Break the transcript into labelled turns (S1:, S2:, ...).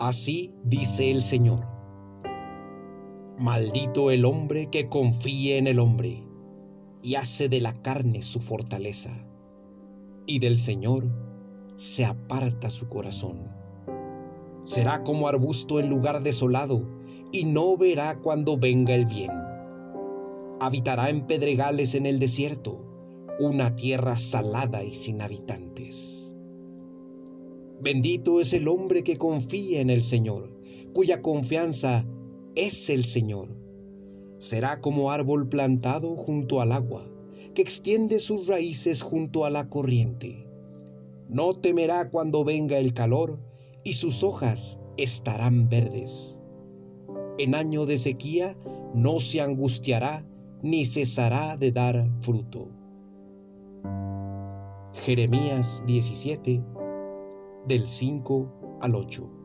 S1: Así dice el Señor. Maldito el hombre que confíe en el hombre y hace de la carne su fortaleza, y del Señor se aparta su corazón. Será como arbusto en lugar desolado, y no verá cuando venga el bien. Habitará en pedregales en el desierto, una tierra salada y sin habitantes. Bendito es el hombre que confía en el Señor, cuya confianza es el Señor. Será como árbol plantado junto al agua, que extiende sus raíces junto a la corriente. No temerá cuando venga el calor, y sus hojas estarán verdes. En año de sequía no se angustiará ni cesará de dar fruto. Jeremías 17, del 5 al 8.